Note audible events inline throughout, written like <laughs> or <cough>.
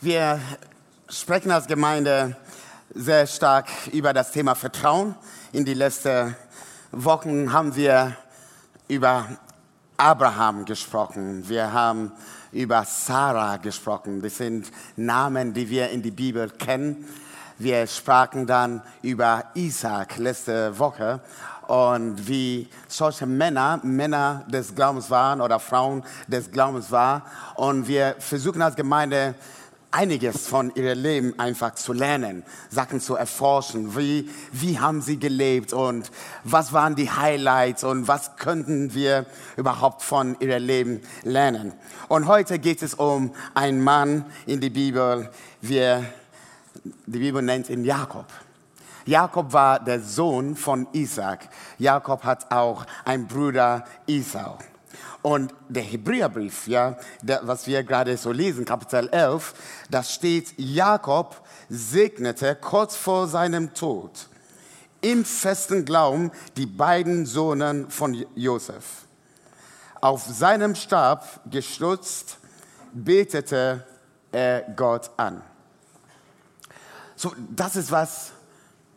Wir sprechen als Gemeinde sehr stark über das Thema Vertrauen. In den letzten Wochen haben wir über Abraham gesprochen. Wir haben über Sarah gesprochen. Das sind Namen, die wir in die Bibel kennen. Wir sprachen dann über Isaac letzte Woche und wie solche Männer Männer des Glaubens waren oder Frauen des Glaubens waren. Und wir versuchen als Gemeinde einiges von ihrem Leben einfach zu lernen, Sachen zu erforschen. Wie, wie haben sie gelebt und was waren die Highlights und was könnten wir überhaupt von ihrem Leben lernen? Und heute geht es um einen Mann in der Bibel, wir, die Bibel nennt ihn Jakob. Jakob war der Sohn von Isaac. Jakob hat auch einen Bruder Esau. Und der Hebräerbrief, ja, der, was wir gerade so lesen, Kapitel 11, da steht, Jakob segnete kurz vor seinem Tod im festen Glauben die beiden Sohnen von Josef. Auf seinem Stab gestützt betete er Gott an. So, das ist was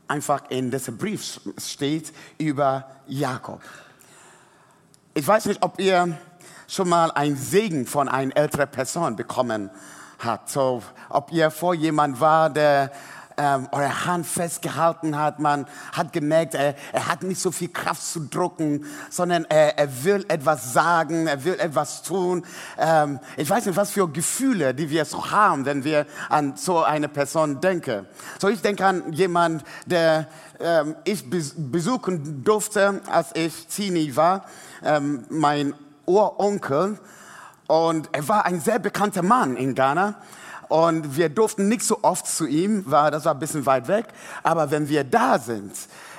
einfach in diesem Brief steht über Jakob. Ich weiß nicht, ob ihr schon mal einen Segen von einer älteren Person bekommen habt. So, ob ihr vor jemand war, der ähm, eure Hand festgehalten hat. Man hat gemerkt, er, er hat nicht so viel Kraft zu drucken, sondern er, er will etwas sagen, er will etwas tun. Ähm, ich weiß nicht, was für Gefühle, die wir so haben, wenn wir an so eine Person denken. So, ich denke an jemand, der ähm, ich besuchen durfte, als ich Teenie war ähm, mein Uronkel und er war ein sehr bekannter Mann in Ghana. Und wir durften nicht so oft zu ihm, weil das war ein bisschen weit weg. Aber wenn wir da sind,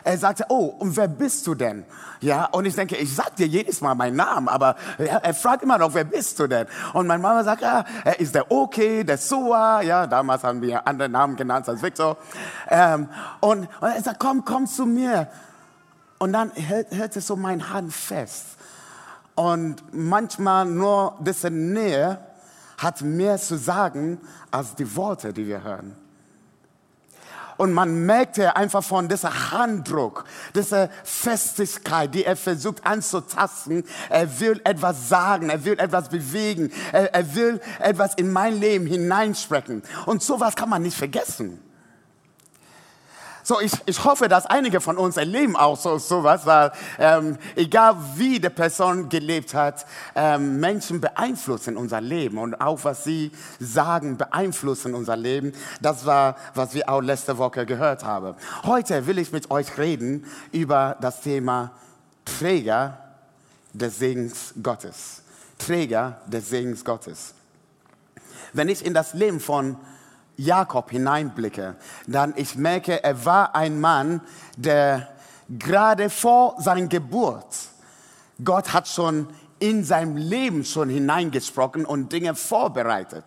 er sagte, oh, und wer bist du denn? Ja, und ich denke, ich sag dir jedes Mal meinen Namen, aber er, fragt immer noch, wer bist du denn? Und meine Mama sagt, ja, er ist der Okay, der Sua, ja, damals haben wir andere Namen genannt als Victor. Ähm, und, und er sagt, komm, komm zu mir. Und dann hält, hält er so meine Hand fest. Und manchmal nur diese Nähe hat mehr zu sagen als die Worte, die wir hören. Und man merkte einfach von dieser Handdruck, dieser Festigkeit, die er versucht anzutasten. Er will etwas sagen, er will etwas bewegen, er, er will etwas in mein Leben hineinsprechen. Und sowas kann man nicht vergessen. So, ich, ich hoffe, dass einige von uns erleben auch so sowas, weil ähm, egal wie die Person gelebt hat, ähm, Menschen beeinflussen unser Leben und auch was sie sagen beeinflussen unser Leben. Das war, was wir auch letzte Woche gehört haben. Heute will ich mit euch reden über das Thema Träger des Segens Gottes. Träger des Segens Gottes. Wenn ich in das Leben von Jakob hineinblicke, dann ich merke, er war ein Mann, der gerade vor seiner Geburt, Gott hat schon in seinem Leben schon hineingesprochen und Dinge vorbereitet.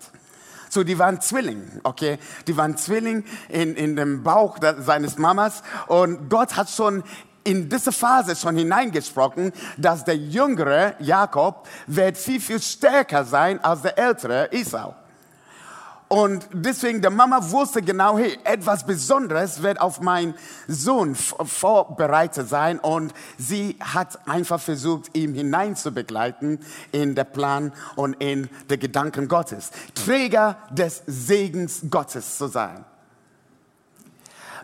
So, die waren Zwillinge, okay? Die waren Zwillinge in, in dem Bauch seines Mamas und Gott hat schon in diese Phase schon hineingesprochen, dass der jüngere Jakob wird viel, viel stärker sein als der ältere Esau. Und deswegen, der Mama wusste genau, hey, etwas Besonderes wird auf meinen Sohn vorbereitet sein. Und sie hat einfach versucht, ihm hineinzubegleiten in den Plan und in den Gedanken Gottes. Träger des Segens Gottes zu sein.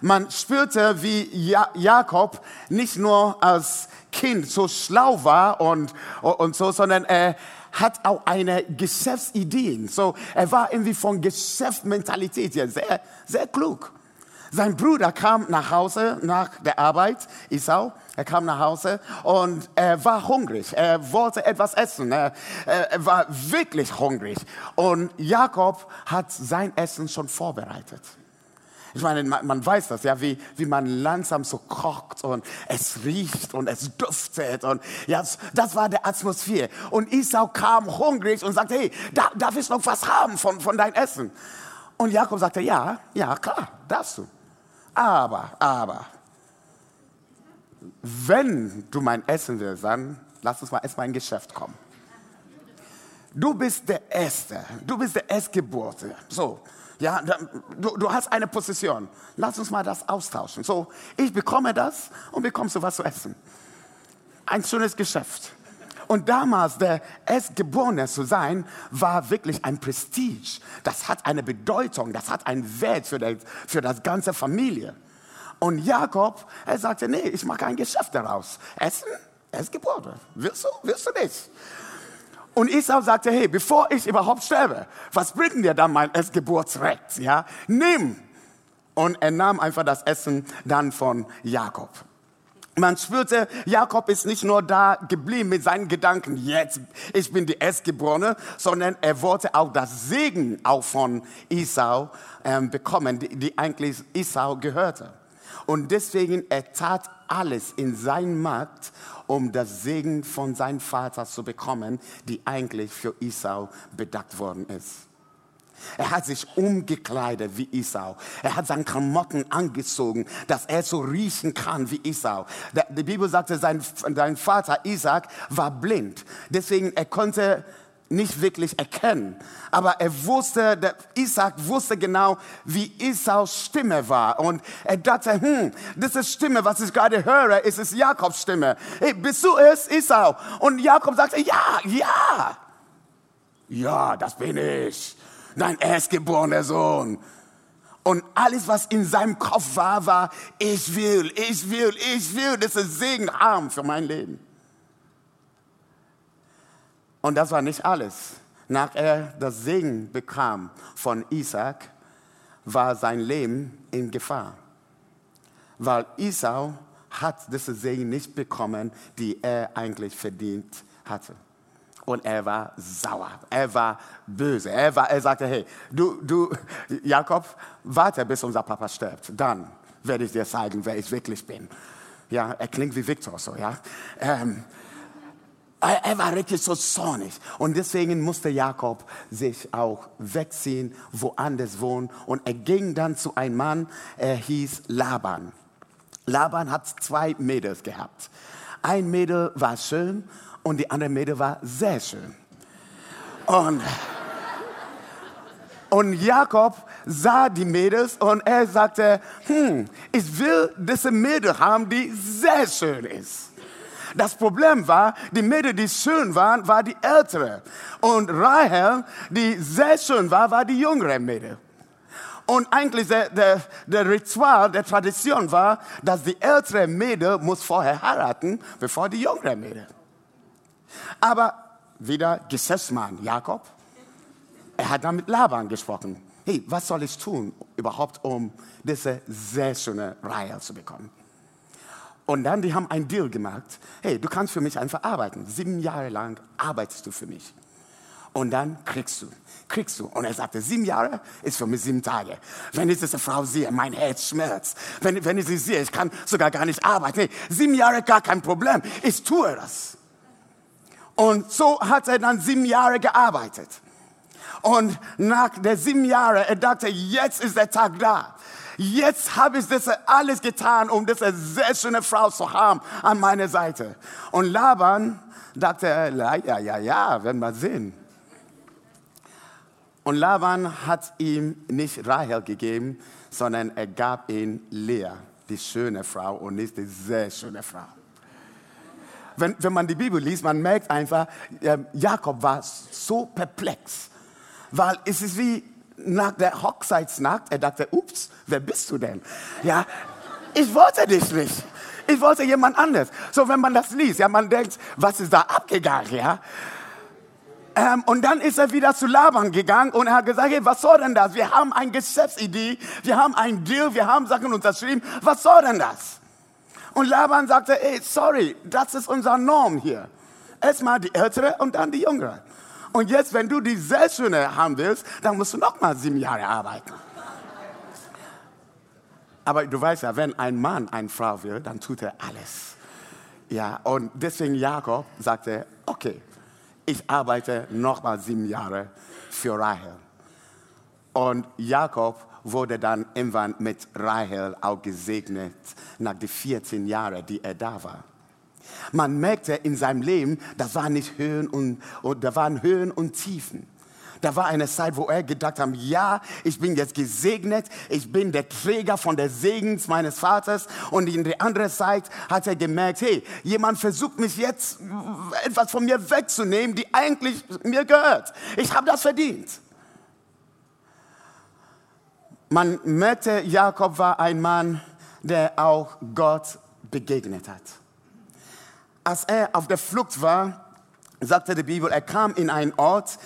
Man spürte, wie Jakob nicht nur als Kind so schlau war und, und so, sondern er, hat auch eine Geschäftsidee. So, er war irgendwie von Geschäftsmentalität her sehr, sehr klug. Sein Bruder kam nach Hause nach der Arbeit, Isau. Er kam nach Hause und er war hungrig. Er wollte etwas essen. Er, er war wirklich hungrig. Und Jakob hat sein Essen schon vorbereitet. Ich meine, man, man, weiß das, ja, wie, wie man langsam so kocht und es riecht und es duftet und ja, das war der Atmosphäre. Und Isau kam hungrig und sagte, hey, da, darf ich noch was haben von, von deinem Essen? Und Jakob sagte, ja, ja, klar, darfst du. Aber, aber, wenn du mein Essen willst, dann lass uns mal erstmal in Geschäft kommen. Du bist der Erste, du bist der Erstgeburte. So, ja, du, du hast eine Position. Lass uns mal das austauschen. So, ich bekomme das und bekommst du was zu essen. Ein schönes Geschäft. Und damals der Erstgeborene zu sein, war wirklich ein Prestige. Das hat eine Bedeutung, das hat einen Wert für, die, für das ganze Familie. Und Jakob, er sagte, nee, ich mache ein Geschäft daraus. Essen, Erstgeborene. Willst du, willst du nicht? Und Esau sagte, hey, bevor ich überhaupt sterbe, was bringt dir dann mein Erstgeburtsrecht? Ja, nimm. Und er nahm einfach das Essen dann von Jakob. Man spürte, Jakob ist nicht nur da geblieben mit seinen Gedanken, jetzt, ich bin die Erstgeborene, sondern er wollte auch das Segen auch von Esau ähm, bekommen, die, die eigentlich Esau gehörte. Und deswegen, er tat alles in seinem Macht, um das Segen von seinem Vater zu bekommen, die eigentlich für Esau bedacht worden ist. Er hat sich umgekleidet wie Esau. Er hat seine Klamotten angezogen, dass er so riechen kann wie Esau. Die Bibel sagte, sein, sein Vater Isaac war blind. Deswegen, er konnte nicht wirklich erkennen. Aber er wusste, der Isaac wusste genau, wie Esaus Stimme war. Und er dachte, hm, diese Stimme, was ich gerade höre, ist es Jakobs Stimme. Hey, bist du es, Esau? Und Jakob sagte, ja, ja. Ja, das bin ich dein erstgeborener Sohn. Und alles, was in seinem Kopf war, war, ich will, ich will, ich will das Segen haben für mein Leben. Und das war nicht alles. Nach er das Segen bekam von Isaac, war sein Leben in Gefahr. Weil Isau hat diese Segen nicht bekommen, die er eigentlich verdient hatte. Und er war sauer, er war böse. Er, war, er sagte, hey, du, du, Jakob, warte, bis unser Papa stirbt. Dann werde ich dir zeigen, wer ich wirklich bin. Ja, er klingt wie Viktor so, ja. Ähm, er, war richtig so zornig. Und deswegen musste Jakob sich auch wegziehen, woanders wohnen. Und er ging dann zu einem Mann, er hieß Laban. Laban hat zwei Mädels gehabt. Ein Mädel war schön und die andere Mädel war sehr schön. Und, und Jakob sah die Mädels und er sagte, hm, ich will diese Mädel haben, die sehr schön ist. Das Problem war, die Mädel, die schön waren, war die ältere. Und Rahel, die sehr schön war, war die jüngere Mädel. Und eigentlich der, der, der Ritual, der Tradition war, dass die ältere Mädel muss vorher heiraten, bevor die jüngere Mädel. Aber wieder Gesetzmann Jakob, er hat dann mit Laban gesprochen. Hey, was soll ich tun überhaupt, um diese sehr schöne Reihe zu bekommen? Und dann, die haben einen Deal gemacht. Hey, du kannst für mich einfach arbeiten. Sieben Jahre lang arbeitest du für mich. Und dann kriegst du, kriegst du. Und er sagte, sieben Jahre ist für mich sieben Tage. Wenn ich diese Frau sehe, mein Herz schmerzt. Wenn, wenn ich sie sehe, ich kann sogar gar nicht arbeiten. Nee, sieben Jahre gar kein Problem. Ich tue das. Und so hat er dann sieben Jahre gearbeitet. Und nach der sieben Jahre, er dachte, jetzt ist der Tag da. Jetzt habe ich das alles getan, um diese sehr schöne Frau zu haben an meiner Seite. Und Laban dachte, ja, ja, ja, werden wir sehen. Und Laban hat ihm nicht Rahel gegeben, sondern er gab ihm Lea, die schöne Frau und nicht die sehr schöne Frau wenn, wenn man die Bibel liest, man merkt einfach, äh, Jakob war so perplex, weil es ist wie nach der Hochzeitsnacht, er dachte, ups, wer bist du denn? Ja, ich wollte dich nicht. Ich wollte jemand anderes. So, wenn man das liest, ja, man denkt, was ist da abgegangen, ja? Ähm, und dann ist er wieder zu Laban gegangen und er hat gesagt, hey, was soll denn das? Wir haben eine Geschäftsidee, wir haben einen Deal, wir haben Sachen unterschrieben. Was soll denn das? Und Laban sagte, ey, sorry, das ist unser Norm hier. Erstmal die ältere und dann die jüngere. Und jetzt, wenn du die sehr schöne haben willst, dann musst du noch mal sieben Jahre arbeiten. Aber du weißt ja, wenn ein Mann eine Frau will, dann tut er alles. Ja, und deswegen Jakob sagte, okay, ich arbeite noch mal sieben Jahre für Rahel. Und Jakob wurde dann irgendwann mit Rahel auch gesegnet nach den 14 Jahren, die er da war. Man merkte in seinem Leben, das waren nicht Höhen und, und da waren Höhen und Tiefen. Da war eine Zeit, wo er gedacht hat, ja, ich bin jetzt gesegnet, ich bin der Träger von der Segens meines Vaters. Und in der anderen Zeit hat er gemerkt, hey, jemand versucht mich jetzt etwas von mir wegzunehmen, die eigentlich mir gehört. Ich habe das verdient. Man merkte, Jakob war ein Mann, der auch Gott begegnet hat. Als er auf der Flucht war, sagte die Bibel, er kam in einen Ort,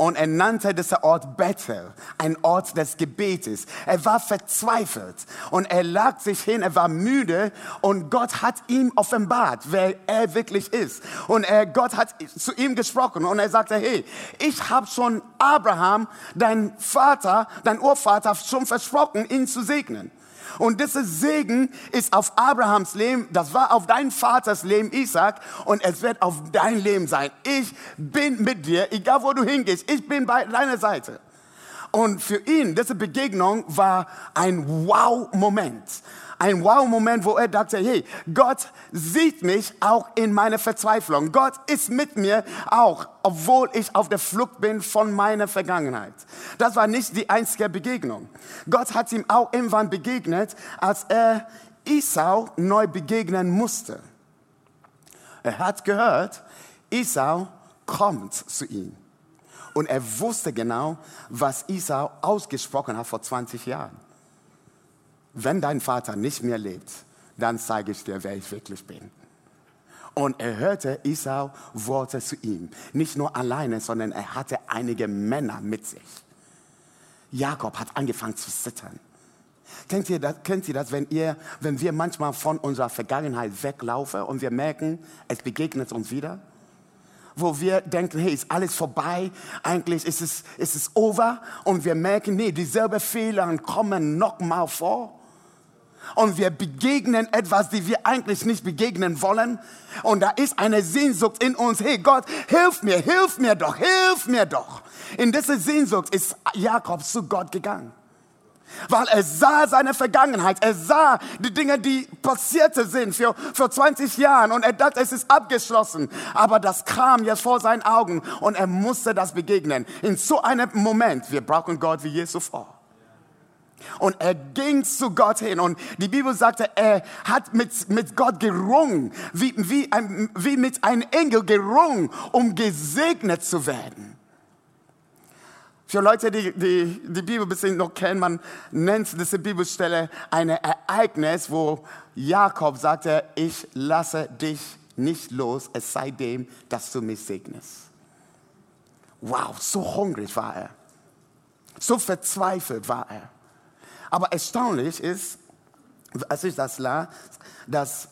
und er nannte diesen Ort Bethel, ein Ort des Gebetes. Er war verzweifelt und er lag sich hin, er war müde und Gott hat ihm offenbart, wer er wirklich ist. Und er, Gott hat zu ihm gesprochen und er sagte, hey, ich habe schon Abraham, dein Vater, dein Urvater, schon versprochen, ihn zu segnen. Und dieser Segen ist auf Abrahams Leben, das war auf dein Vaters Leben, Isaac, und es wird auf dein Leben sein. Ich bin mit dir, egal wo du hingehst, ich bin bei deiner Seite. Und für ihn, diese Begegnung war ein Wow-Moment ein Wow-Moment, wo er dachte, hey, Gott sieht mich auch in meiner Verzweiflung. Gott ist mit mir auch, obwohl ich auf der Flucht bin von meiner Vergangenheit. Das war nicht die einzige Begegnung. Gott hat ihm auch irgendwann begegnet, als er Esau neu begegnen musste. Er hat gehört, Esau kommt zu ihm. Und er wusste genau, was Esau ausgesprochen hat vor 20 Jahren wenn dein Vater nicht mehr lebt, dann zeige ich dir, wer ich wirklich bin. Und er hörte Esau Worte zu ihm. Nicht nur alleine, sondern er hatte einige Männer mit sich. Jakob hat angefangen zu zittern. Kennt ihr das, kennt ihr das wenn, ihr, wenn wir manchmal von unserer Vergangenheit weglaufen und wir merken, es begegnet uns wieder? Wo wir denken, hey, ist alles vorbei, eigentlich ist es, ist es over und wir merken, nee, dieselben Fehler kommen nochmal vor und wir begegnen etwas, die wir eigentlich nicht begegnen wollen. Und da ist eine Sehnsucht in uns. Hey Gott, hilf mir, hilf mir doch, hilf mir doch. In diese Sehnsucht ist Jakob zu Gott gegangen. Weil er sah seine Vergangenheit, er sah die Dinge, die passierte sind für, für 20 Jahren und er dachte, es ist abgeschlossen. Aber das kam jetzt vor seinen Augen und er musste das begegnen. In so einem Moment, wir brauchen Gott wie Jesus vor. Und er ging zu Gott hin. Und die Bibel sagte, er hat mit, mit Gott gerungen, wie, wie, ein, wie mit einem Engel gerungen, um gesegnet zu werden. Für Leute, die die, die Bibel ein bisschen noch kennen, man nennt diese Bibelstelle ein Ereignis, wo Jakob sagte, ich lasse dich nicht los, es sei dem, dass du mich segnest. Wow, so hungrig war er. So verzweifelt war er. Aber erstaunlich ist, als ich das las, dass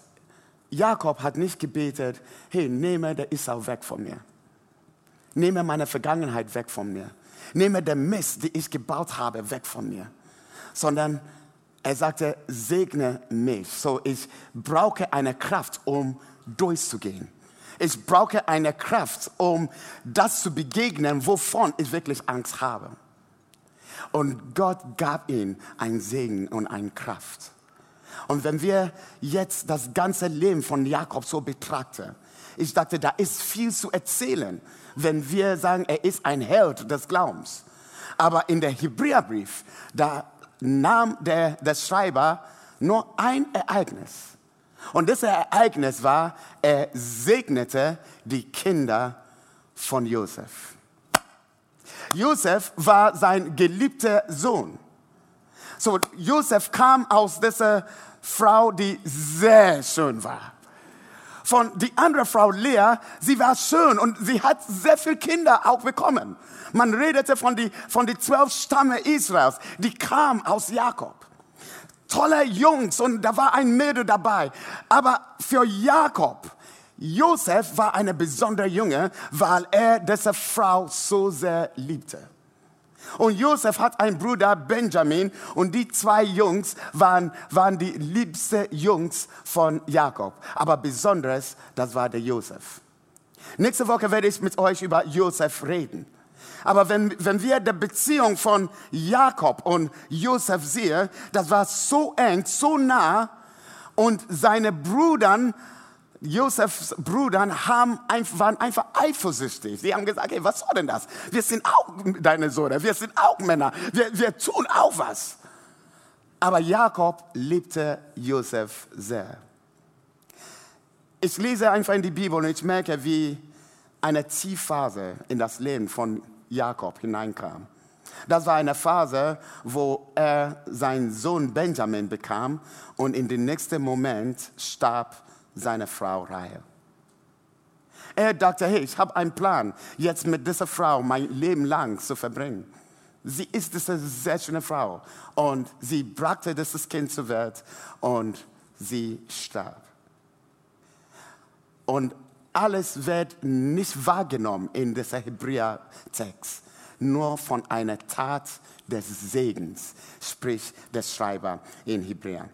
Jakob hat nicht gebetet, hey, nehme der Esau weg von mir. Nehme meine Vergangenheit weg von mir. Nehme den Mist, den ich gebaut habe, weg von mir. Sondern er sagte, segne mich. So, ich brauche eine Kraft, um durchzugehen. Ich brauche eine Kraft, um das zu begegnen, wovon ich wirklich Angst habe. Und Gott gab ihm einen Segen und eine Kraft. Und wenn wir jetzt das ganze Leben von Jakob so betrachten, ich dachte, da ist viel zu erzählen, wenn wir sagen, er ist ein Held des Glaubens. Aber in der Hebräerbrief, da nahm der, der Schreiber nur ein Ereignis. Und das Ereignis war, er segnete die Kinder von Josef. Josef war sein geliebter Sohn. So, Josef kam aus dieser Frau, die sehr schön war. Von die andere Frau Lea, sie war schön und sie hat sehr viele Kinder auch bekommen. Man redete von die, von die zwölf Stamme Israels, die kamen aus Jakob. Tolle Jungs und da war ein Mädel dabei. Aber für Jakob, Josef war eine besondere Junge, weil er diese Frau so sehr liebte. Und Josef hat einen Bruder Benjamin und die zwei Jungs waren, waren die liebsten Jungs von Jakob. Aber besonders, das war der Josef. Nächste Woche werde ich mit euch über Josef reden. Aber wenn, wenn wir die Beziehung von Jakob und Josef sehen, das war so eng, so nah und seine Brüder Josefs Brüder haben, waren einfach eifersüchtig. Sie haben gesagt, hey, was soll denn das? Wir sind auch deine Söhne, wir sind auch Männer, wir, wir tun auch was. Aber Jakob liebte Josef sehr. Ich lese einfach in die Bibel und ich merke, wie eine Tiefphase in das Leben von Jakob hineinkam. Das war eine Phase, wo er seinen Sohn Benjamin bekam und in dem nächsten Moment starb seine Frau Rahel. Er dachte, hey, ich habe einen Plan, jetzt mit dieser Frau mein Leben lang zu verbringen. Sie ist eine sehr schöne Frau und sie brachte dieses Kind zur Welt und sie starb. Und alles wird nicht wahrgenommen in diesem Hebräer-Text, nur von einer Tat des Segens, spricht der Schreiber in Hebräer.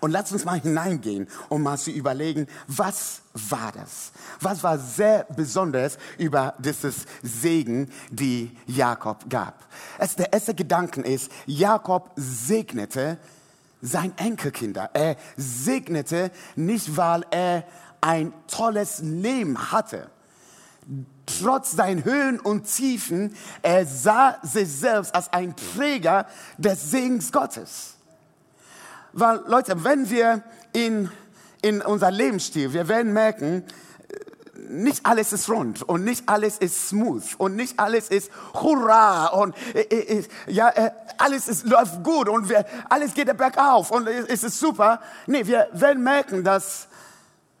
Und lass uns mal hineingehen, um mal zu überlegen, was war das? Was war sehr besonders über dieses Segen, die Jakob gab? Es, der erste Gedanke ist, Jakob segnete sein Enkelkinder. Er segnete nicht, weil er ein tolles Leben hatte. Trotz seinen Höhen und Tiefen, er sah sich selbst als ein Träger des Segens Gottes. Weil, Leute, wenn wir in, in unser Lebensstil, wir werden merken, nicht alles ist rund und nicht alles ist smooth und nicht alles ist hurra und äh, äh, ja, äh, alles ist, läuft gut und wir, alles geht bergauf und es ist super. Nee, wir werden merken, dass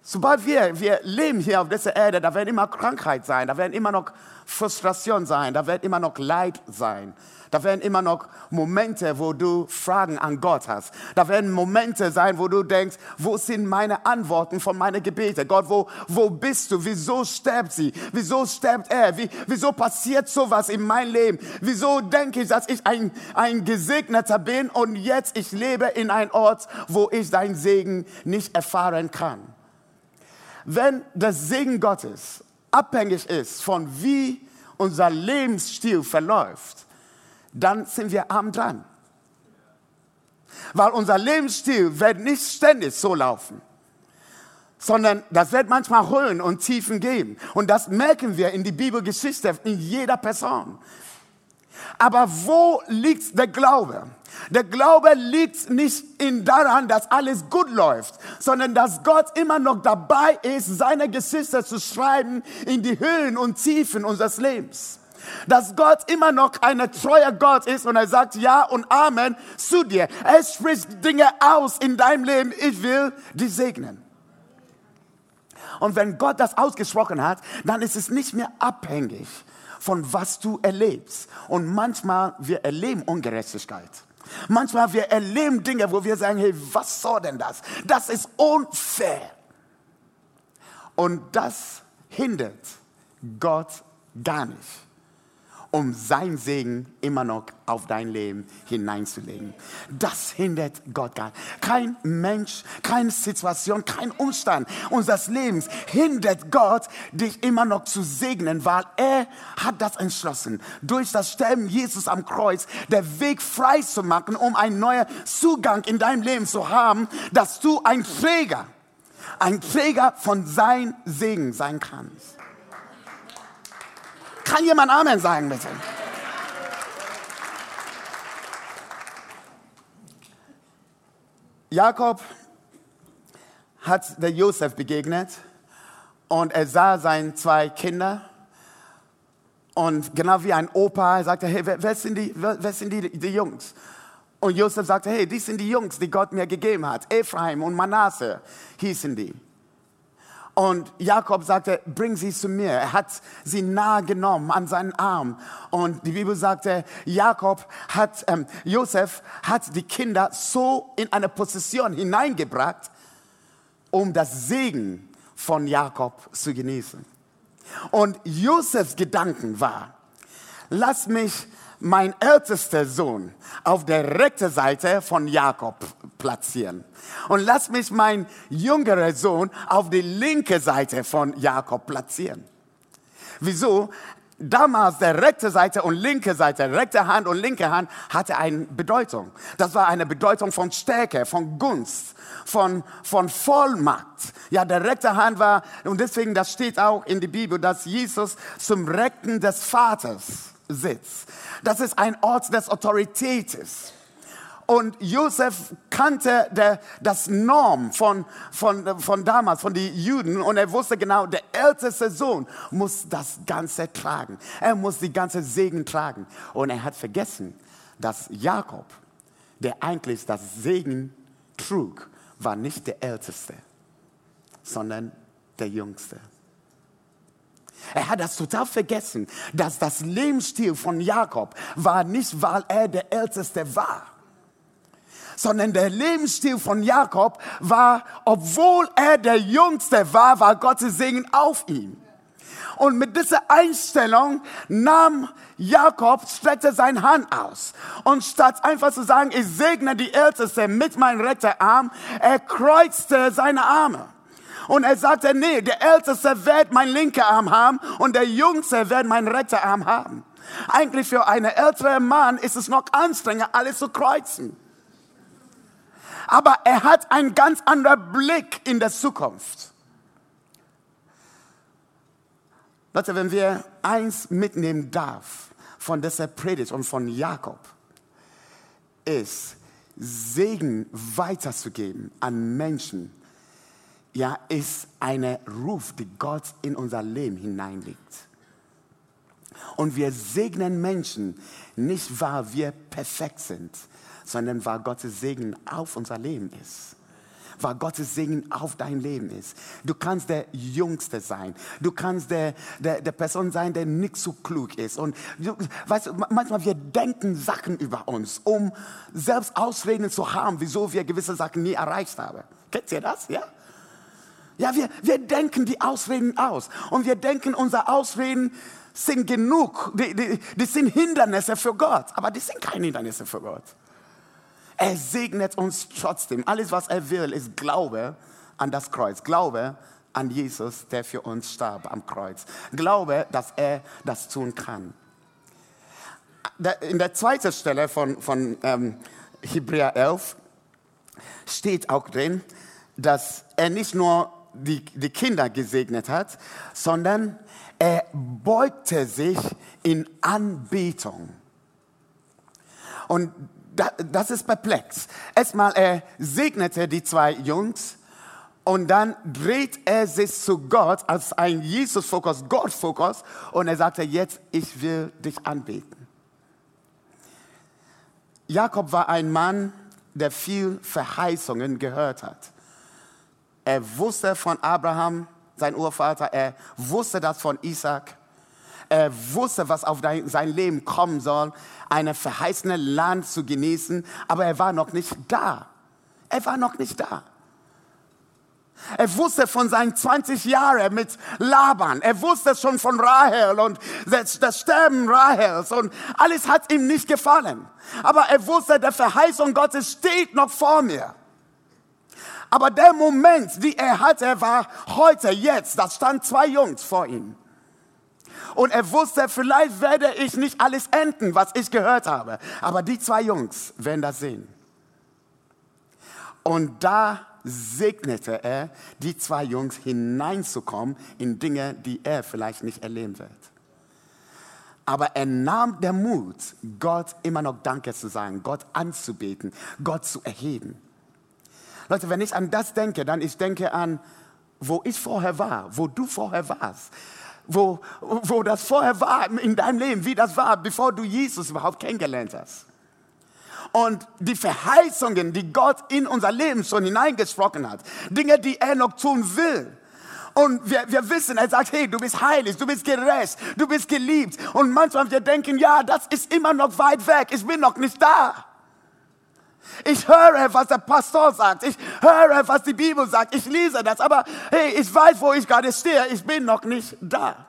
sobald wir, wir leben hier auf dieser Erde, da werden immer Krankheit sein, da werden immer noch Frustration sein, da wird immer noch Leid sein. Da werden immer noch Momente, wo du Fragen an Gott hast. Da werden Momente sein, wo du denkst, wo sind meine Antworten von meinen Gebeten? Gott, wo, wo bist du? Wieso stirbt sie? Wieso stirbt er? Wie, wieso passiert sowas in meinem Leben? Wieso denke ich, dass ich ein, ein Gesegneter bin und jetzt ich lebe in einem Ort, wo ich deinen Segen nicht erfahren kann? Wenn das Segen Gottes abhängig ist von wie unser Lebensstil verläuft, dann sind wir arm dran. Weil unser Lebensstil wird nicht ständig so laufen, sondern das wird manchmal Höhen und Tiefen geben. Und das merken wir in die Bibelgeschichte, in jeder Person. Aber wo liegt der Glaube? Der Glaube liegt nicht in daran, dass alles gut läuft, sondern dass Gott immer noch dabei ist, seine Geschichte zu schreiben in die Höhen und Tiefen unseres Lebens dass Gott immer noch ein treuer Gott ist und er sagt Ja und Amen zu dir. Er spricht Dinge aus in deinem Leben. Ich will dich segnen. Und wenn Gott das ausgesprochen hat, dann ist es nicht mehr abhängig von was du erlebst. Und manchmal wir erleben Ungerechtigkeit. Manchmal wir erleben Dinge, wo wir sagen, hey, was soll denn das? Das ist unfair. Und das hindert Gott gar nicht um sein Segen immer noch auf dein Leben hineinzulegen. Das hindert Gott gar nicht. Kein Mensch, keine Situation, kein Umstand unseres Lebens hindert Gott, dich immer noch zu segnen, weil er hat das entschlossen, durch das Sterben Jesus am Kreuz der Weg frei zu machen, um einen neuen Zugang in deinem Leben zu haben, dass du ein Träger, ein Träger von sein Segen sein kannst. Kann jemand Amen sagen, bitte? Jakob hat der Josef begegnet und er sah seine zwei Kinder und genau wie ein Opa, er sagte, hey, wer, wer sind, die, wer, wer sind die, die Jungs? Und Josef sagte, hey, die sind die Jungs, die Gott mir gegeben hat. Ephraim und Manasse hießen die. Und Jakob sagte, bring sie zu mir. Er hat sie nahe genommen an seinen Arm. Und die Bibel sagte, Jakob hat, ähm, Josef hat die Kinder so in eine Position hineingebracht, um das Segen von Jakob zu genießen. Und Josefs Gedanken war, lass mich mein ältester Sohn auf der rechten Seite von Jakob platzieren. Und lass mich mein jüngerer Sohn auf die linke Seite von Jakob platzieren. Wieso? damals der rechte Seite und linke Seite, rechte Hand und linke Hand hatte eine Bedeutung. Das war eine Bedeutung von Stärke, von Gunst, von, von Vollmacht. Ja, der rechte Hand war, und deswegen, das steht auch in der Bibel, dass Jesus zum Rechten des Vaters sitzt. Das ist ein Ort des Autoritätes. Und Josef kannte der, das Norm von, von, von damals, von den Juden. Und er wusste genau, der älteste Sohn muss das Ganze tragen. Er muss die ganze Segen tragen. Und er hat vergessen, dass Jakob, der eigentlich das Segen trug, war nicht der Älteste, sondern der Jüngste. Er hat das total vergessen, dass das Lebensstil von Jakob war nicht, weil er der Älteste war sondern der Lebensstil von Jakob war, obwohl er der Jüngste war, war Gottes Segen auf ihm. Und mit dieser Einstellung nahm Jakob, streckte seine Hand aus. Und statt einfach zu sagen, ich segne die Älteste mit meinem rechten Arm, er kreuzte seine Arme. Und er sagte, nee, der Älteste wird mein linker Arm haben und der Jüngste wird mein rechter Arm haben. Eigentlich für einen älteren Mann ist es noch anstrengender, alles zu kreuzen aber er hat einen ganz anderen Blick in der Zukunft. Leute, wenn wir eins mitnehmen darf von dieser Predigt und von Jakob, ist Segen weiterzugeben an Menschen, ja, ist ein Ruf, die Gott in unser Leben hineinlegt. Und wir segnen Menschen nicht, weil wir perfekt sind, sondern weil Gottes Segen auf unser Leben ist. Weil Gottes Segen auf dein Leben ist. Du kannst der Jüngste sein. Du kannst der, der, der Person sein, der nicht so klug ist. Und du, weißt manchmal wir denken Sachen über uns, um selbst Ausreden zu haben, wieso wir gewisse Sachen nie erreicht haben. Kennt ihr das? Ja? Ja, wir, wir denken die Ausreden aus. Und wir denken, unsere Ausreden sind genug. Die, die, die sind Hindernisse für Gott. Aber die sind keine Hindernisse für Gott. Er segnet uns trotzdem. Alles, was er will, ist Glaube an das Kreuz. Glaube an Jesus, der für uns starb am Kreuz. Glaube, dass er das tun kann. In der zweiten Stelle von, von ähm, Hebräer 11 steht auch drin, dass er nicht nur die, die Kinder gesegnet hat, sondern er beugte sich in Anbetung. Und das ist perplex. Erstmal, er segnete die zwei Jungs und dann dreht er sich zu Gott als ein Jesus-Fokus, Gott-Fokus und er sagte, jetzt, ich will dich anbeten. Jakob war ein Mann, der viel Verheißungen gehört hat. Er wusste von Abraham, sein Urvater, er wusste das von Isaac. Er wusste, was auf sein Leben kommen soll, eine verheißene Land zu genießen, aber er war noch nicht da. Er war noch nicht da. Er wusste von seinen 20 Jahren mit Laban. Er wusste schon von Rahel und das Sterben Rahels und alles hat ihm nicht gefallen. Aber er wusste, der Verheißung Gottes steht noch vor mir. Aber der Moment, die er hatte, war heute, jetzt. Da stand zwei Jungs vor ihm. Und er wusste, vielleicht werde ich nicht alles enden, was ich gehört habe. Aber die zwei Jungs werden das sehen. Und da segnete er die zwei Jungs hineinzukommen in Dinge, die er vielleicht nicht erleben wird. Aber er nahm der Mut, Gott immer noch Danke zu sagen, Gott anzubeten, Gott zu erheben. Leute, wenn ich an das denke, dann ich denke an, wo ich vorher war, wo du vorher warst wo, wo das vorher war in deinem Leben, wie das war, bevor du Jesus überhaupt kennengelernt hast. Und die Verheißungen, die Gott in unser Leben schon hineingesprochen hat, Dinge, die er noch tun will. Und wir, wir wissen, er sagt, hey, du bist heilig, du bist gerecht, du bist geliebt. Und manchmal wir denken, ja, das ist immer noch weit weg, ich bin noch nicht da. Ich höre, was der Pastor sagt. Ich höre, was die Bibel sagt. Ich lese das. Aber hey, ich weiß, wo ich gerade stehe. Ich bin noch nicht da.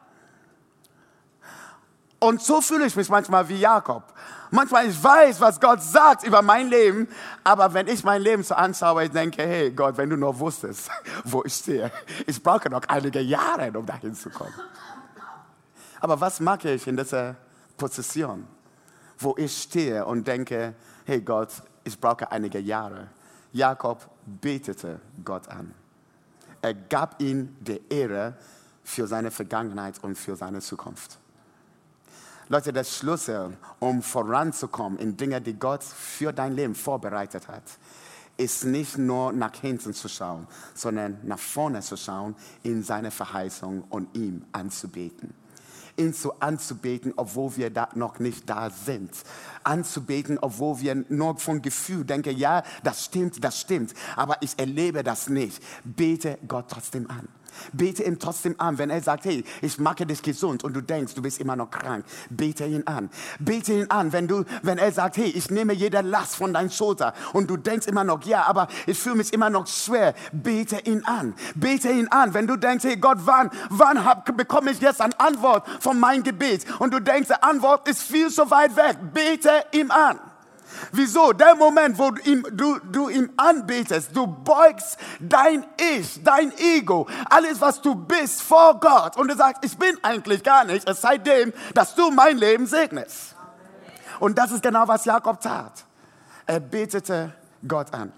Und so fühle ich mich manchmal wie Jakob. Manchmal ich weiß, was Gott sagt über mein Leben, aber wenn ich mein Leben so anschaue, ich denke, hey Gott, wenn du nur wusstest, <laughs> wo ich stehe, ich brauche noch einige Jahre, um dahin zu kommen. Aber was mache ich in dieser Position, wo ich stehe und denke, hey Gott, ich brauche einige Jahre. Jakob betete Gott an. Er gab ihm die Ehre für seine Vergangenheit und für seine Zukunft. Leute, der Schlüssel, um voranzukommen in Dinge, die Gott für dein Leben vorbereitet hat, ist nicht nur nach hinten zu schauen, sondern nach vorne zu schauen, in seine Verheißung und ihm anzubeten ihn zu anzubeten, obwohl wir da noch nicht da sind. Anzubeten, obwohl wir nur von Gefühl denken, ja, das stimmt, das stimmt, aber ich erlebe das nicht. Bete Gott trotzdem an. Bete ihn trotzdem an, wenn er sagt, hey, ich mache dich gesund und du denkst, du bist immer noch krank. Bete ihn an. Bete ihn an, wenn, du, wenn er sagt, hey, ich nehme jede Last von deinen Schulter und du denkst immer noch, ja, aber ich fühle mich immer noch schwer. Bete ihn an. Bete ihn an, wenn du denkst, hey Gott, wann, wann hab, bekomme ich jetzt eine Antwort von meinem Gebet? Und du denkst, die Antwort ist viel zu weit weg. Bete ihn an. Wieso? Der Moment, wo du ihm, du, du ihm anbetest, du beugst dein Ich, dein Ego, alles, was du bist, vor Gott. Und du sagst, ich bin eigentlich gar nicht, es sei dem, dass du mein Leben segnest. Und das ist genau, was Jakob tat. Er betete Gott an.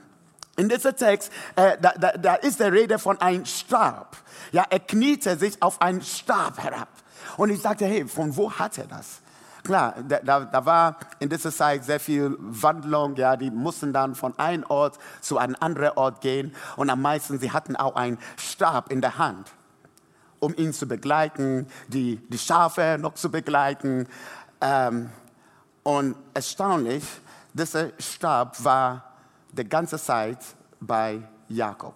In diesem Text, äh, da, da, da ist der Rede von einem Stab. Ja, er kniete sich auf einen Stab herab. Und ich sagte, hey, von wo hat er das? Klar, da, da, war in dieser Zeit sehr viel Wandlung. Ja, die mussten dann von einem Ort zu einem anderen Ort gehen. Und am meisten, sie hatten auch einen Stab in der Hand, um ihn zu begleiten, die, die Schafe noch zu begleiten. Ähm, und erstaunlich, dieser Stab war die ganze Zeit bei Jakob.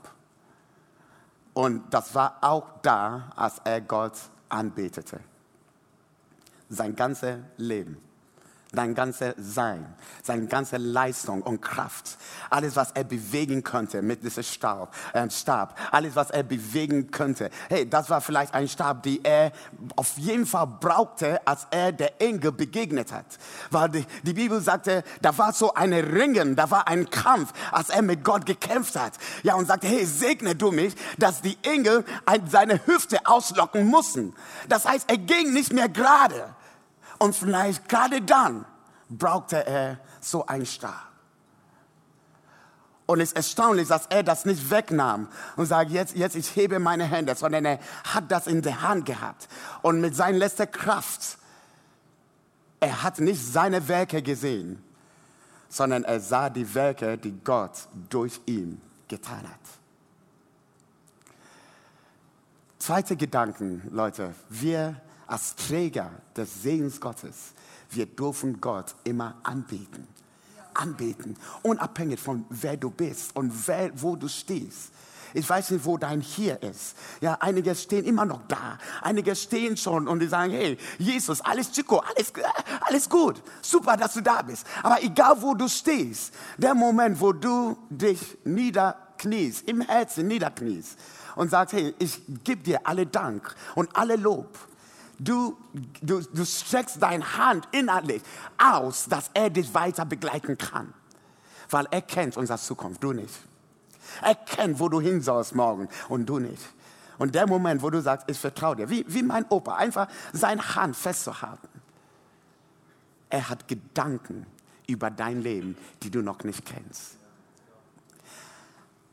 Und das war auch da, als er Gott anbetete sein ganzes Leben, sein ganzes Sein, seine ganze Leistung und Kraft, alles, was er bewegen konnte mit diesem Stab, äh, Stab, alles, was er bewegen könnte. Hey, das war vielleicht ein Stab, den er auf jeden Fall brauchte, als er der Engel begegnet hat. Weil die, die Bibel sagte, da war so eine Ringen, da war ein Kampf, als er mit Gott gekämpft hat. Ja, und sagte, hey, segne du mich, dass die Engel seine Hüfte auslocken mussten. Das heißt, er ging nicht mehr gerade. Und vielleicht gerade dann brauchte er so einen Stab. Und es ist erstaunlich, dass er das nicht wegnahm und sagt, jetzt, jetzt ich hebe meine Hände, sondern er hat das in der Hand gehabt. Und mit seiner letzten Kraft, er hat nicht seine Werke gesehen, sondern er sah die Werke, die Gott durch ihn getan hat. Zweite Gedanken, Leute. Wir als Träger des Sehens Gottes, wir dürfen Gott immer anbeten. Anbeten, unabhängig von wer du bist und wer, wo du stehst. Ich weiß nicht, wo dein Hier ist. Ja, einige stehen immer noch da. Einige stehen schon und die sagen, hey, Jesus, alles Chico, alles, alles gut. Super, dass du da bist. Aber egal, wo du stehst, der Moment, wo du dich niederkniest, im Herzen niederkniest und sagst, hey, ich gebe dir alle Dank und alle Lob Du, du, du streckst deine Hand innerlich aus, dass er dich weiter begleiten kann. Weil er kennt unsere Zukunft, du nicht. Er kennt, wo du hin sollst morgen und du nicht. Und der Moment, wo du sagst, ich vertraue dir, wie, wie mein Opa, einfach seine Hand festzuhalten. Er hat Gedanken über dein Leben, die du noch nicht kennst.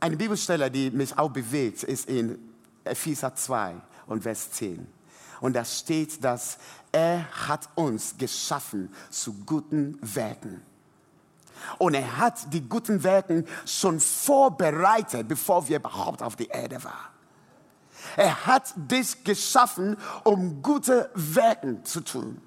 Eine Bibelstelle, die mich auch bewegt, ist in Epheser 2 und Vers 10. Und da steht, dass er hat uns geschaffen zu guten Werken. Und er hat die guten Werke schon vorbereitet, bevor wir überhaupt auf die Erde waren. Er hat dich geschaffen, um gute Werke zu tun.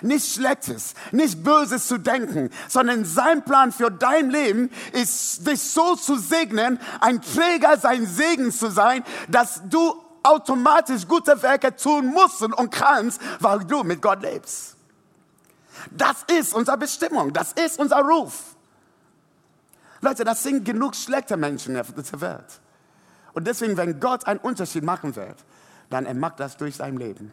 Nicht Schlechtes, nicht Böses zu denken, sondern sein Plan für dein Leben ist, dich so zu segnen, ein Träger sein Segen zu sein, dass du automatisch gute Werke tun musst und kannst, weil du mit Gott lebst. Das ist unsere Bestimmung, das ist unser Ruf. Leute, das sind genug schlechte Menschen auf dieser Welt. Und deswegen, wenn Gott einen Unterschied machen wird, dann er macht das durch sein Leben.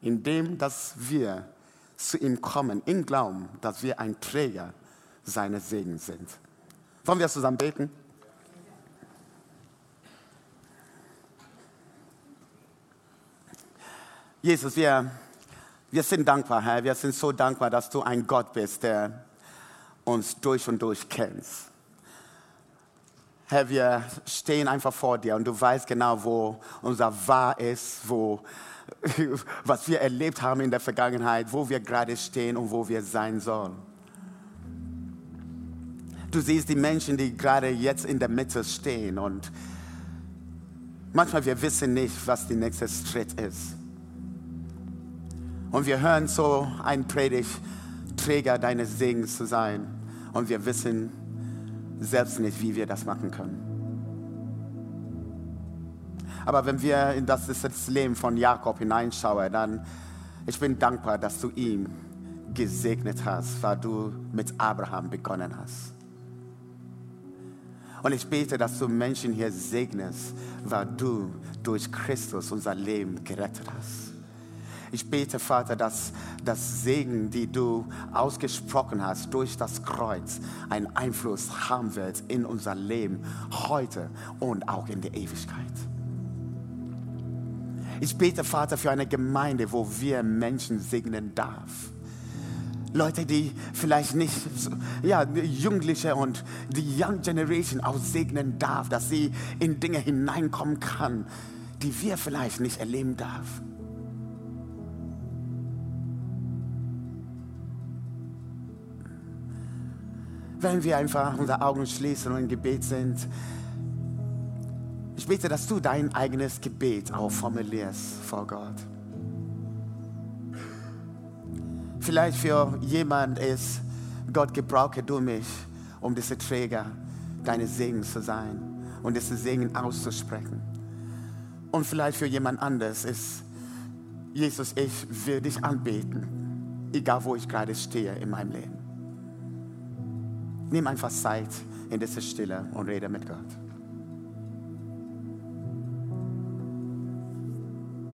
Indem, dass wir zu ihm kommen, im Glauben, dass wir ein Träger seines Segens sind. Wollen wir zusammen beten? Jesus, wir, wir sind dankbar, Herr. Wir sind so dankbar, dass du ein Gott bist, der uns durch und durch kennst. Herr, wir stehen einfach vor dir und du weißt genau, wo unser Wahr ist, wo, <laughs> was wir erlebt haben in der Vergangenheit, wo wir gerade stehen und wo wir sein sollen. Du siehst die Menschen, die gerade jetzt in der Mitte stehen und manchmal wir wissen nicht, was der nächste Schritt ist. Und wir hören so einen Predigt, Träger deines Segens zu sein und wir wissen selbst nicht, wie wir das machen können. Aber wenn wir in das, das Leben von Jakob hineinschauen, dann ich bin dankbar, dass du ihn gesegnet hast, weil du mit Abraham begonnen hast. Und ich bete, dass du Menschen hier segnest, weil du durch Christus unser Leben gerettet hast. Ich bete, Vater, dass das Segen, die du ausgesprochen hast durch das Kreuz, einen Einfluss haben wird in unser Leben heute und auch in der Ewigkeit. Ich bete, Vater, für eine Gemeinde, wo wir Menschen segnen darf. Leute, die vielleicht nicht, ja, Jugendliche und die Young Generation auch segnen darf, dass sie in Dinge hineinkommen kann, die wir vielleicht nicht erleben darf. Wenn wir einfach unsere Augen schließen und im Gebet sind. Ich bete, dass du dein eigenes Gebet auch formulierst vor Gott. Vielleicht für jemand ist, Gott gebrauche du mich, um diese Träger deines Segens zu sein und diese Segen auszusprechen. Und vielleicht für jemand anderes ist, Jesus, ich will dich anbeten, egal wo ich gerade stehe in meinem Leben. Nimm einfach Zeit in dieser Stille und rede mit Gott.